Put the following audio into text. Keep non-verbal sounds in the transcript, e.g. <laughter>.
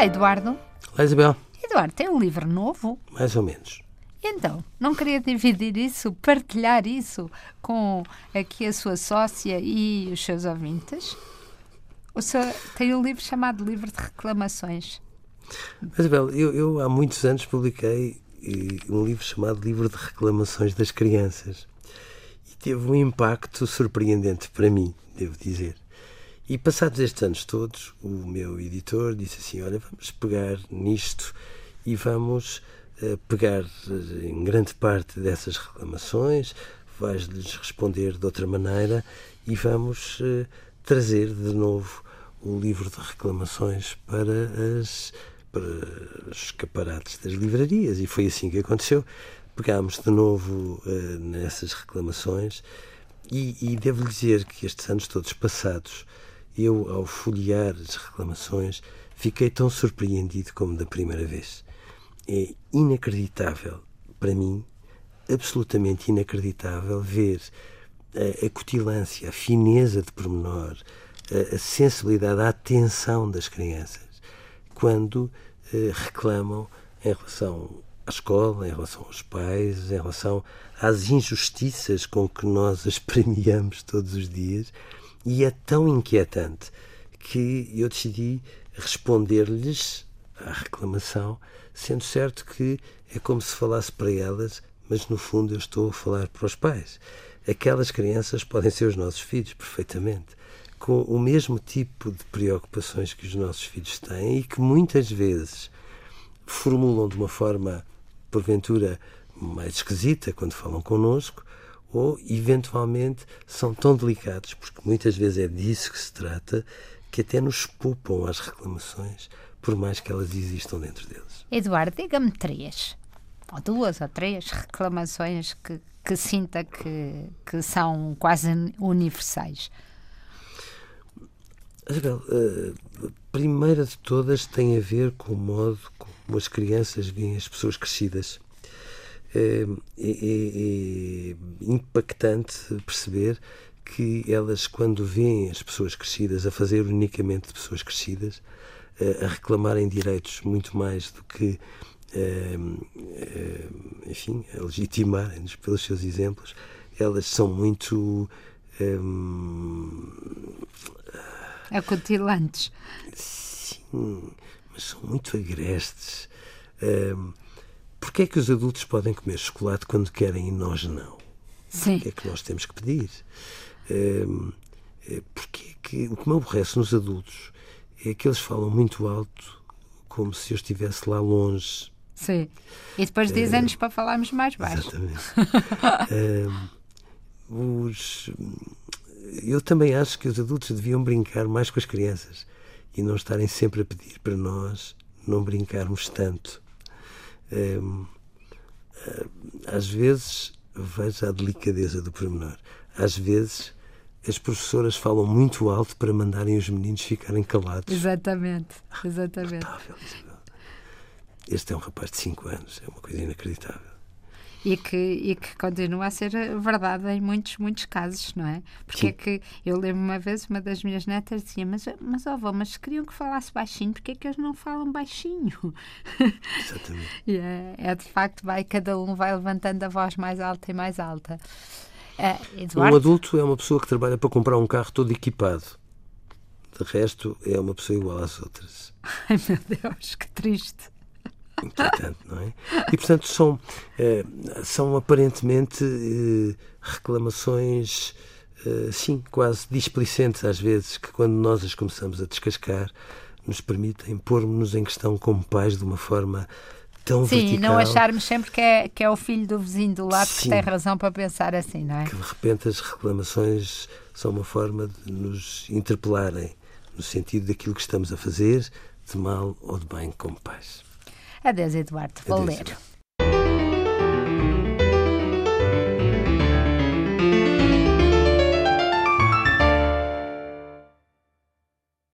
Olá, Eduardo. Olá, Isabel. Eduardo, tem um livro novo? Mais ou menos. Então, não queria dividir isso, partilhar isso com aqui a sua sócia e os seus ouvintes? O senhor tem um livro chamado Livro de Reclamações. Isabel, eu, eu há muitos anos publiquei eh, um livro chamado Livro de Reclamações das Crianças e teve um impacto surpreendente para mim, devo dizer. E passados estes anos todos, o meu editor disse assim: Olha, vamos pegar nisto e vamos uh, pegar uh, em grande parte dessas reclamações, vais-lhes responder de outra maneira e vamos uh, trazer de novo o livro de reclamações para, as, para os escaparates das livrarias. E foi assim que aconteceu. Pegámos de novo nessas reclamações e, e devo dizer que estes anos todos passados eu, ao folhear as reclamações, fiquei tão surpreendido como da primeira vez. É inacreditável, para mim, absolutamente inacreditável, ver a, a cutilância, a fineza de pormenor, a, a, sensibilidade, a atenção das crianças quando eh, reclamam em relação à escola, em relação aos pais, em relação às injustiças com que nós as premiamos todos os dias e é tão inquietante que eu decidi responder-lhes à reclamação, sendo certo que é como se falasse para elas, mas no fundo eu estou a falar para os pais. Aquelas crianças podem ser os nossos filhos, perfeitamente, com o mesmo tipo de preocupações que os nossos filhos têm e que muitas vezes formulam de uma forma, porventura, mais esquisita quando falam connosco, ou eventualmente são tão delicados, porque muitas vezes é disso que se trata, que até nos poupam as reclamações, por mais que elas existam dentro deles. Eduardo, diga-me três, ou duas ou três reclamações que, que sinta que, que são quase universais. Isabel, a primeira de todas tem a ver com o modo como as crianças veem as pessoas crescidas é, é, é, impactante perceber que elas, quando veem as pessoas crescidas a fazer unicamente de pessoas crescidas, a reclamarem direitos muito mais do que, enfim, a legitimarem-nos pelos seus exemplos, elas são muito. Acutilantes. Sim, mas são muito agrestes. Porquê é que os adultos podem comer chocolate quando querem e nós não? Sim. O que é que nós temos que pedir? Um, é, porque é que o que me aborrece nos adultos é que eles falam muito alto, como se eu estivesse lá longe. Sim. E depois dizem-nos uh, para falarmos mais baixo. Exatamente. um, <laughs> os, eu também acho que os adultos deviam brincar mais com as crianças e não estarem sempre a pedir para nós não brincarmos tanto às vezes, veja a delicadeza do pormenor, às vezes as professoras falam muito alto para mandarem os meninos ficarem calados. Exatamente, exatamente. Este é um rapaz de 5 anos, é uma coisa inacreditável e que, e que continua a ser verdade em muitos, muitos casos, não é? Porque é que eu lembro uma vez uma das minhas netas dizia, mas, mas ó, oh, mas queriam que falasse baixinho, porque é que eles não falam baixinho? <laughs> Exatamente. e é, é, de facto, vai, cada um vai levantando a voz mais alta e mais alta. Uh, Eduardo? Um adulto é uma pessoa que trabalha para comprar um carro todo equipado. De resto, é uma pessoa igual às outras. <laughs> Ai meu Deus, que triste inquietante, não é? E, portanto, são, eh, são aparentemente eh, reclamações, eh, sim, quase displicentes às vezes, que quando nós as começamos a descascar, nos permitem pôr-nos em questão como pais de uma forma tão Sim, vertical. não acharmos sempre que é, que é o filho do vizinho do lado Sim, que tem razão para pensar assim, não é? Que de repente as reclamações são uma forma de nos interpelarem no sentido daquilo que estamos a fazer, de mal ou de bem como pais. Adeus, Eduardo. Ler.